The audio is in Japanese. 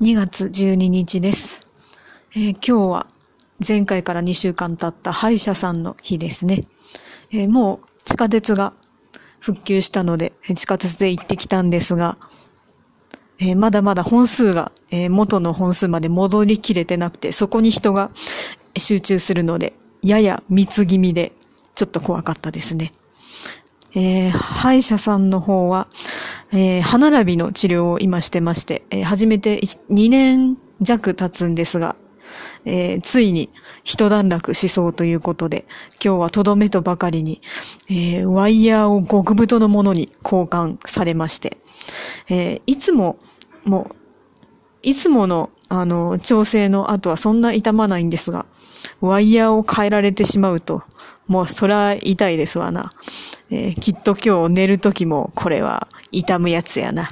2月12日です。えー今日は前回から2週間経った歯医者さんの日ですね。えーもう地下鉄が復旧したので、地下鉄で行ってきたんですが、えーまだまだ本数が、え元の本数まで戻りきれてなくて、そこに人が集中するので、やや密気味で、ちょっと怖かったですね。え歯医者さんの方は、えー歯並びの治療を今してまして、えー始めて2年弱経つんですが、えーついに一段落しそうということで、今日はとどめとばかりに、えーワイヤーを極太のものに交換されまして、えーいつも、もう、いつもの、あの、調整の後はそんな痛まないんですが、ワイヤーを変えられてしまうと、もうそら痛いですわな。えきっと今日寝る時もこれは痛むやつやな。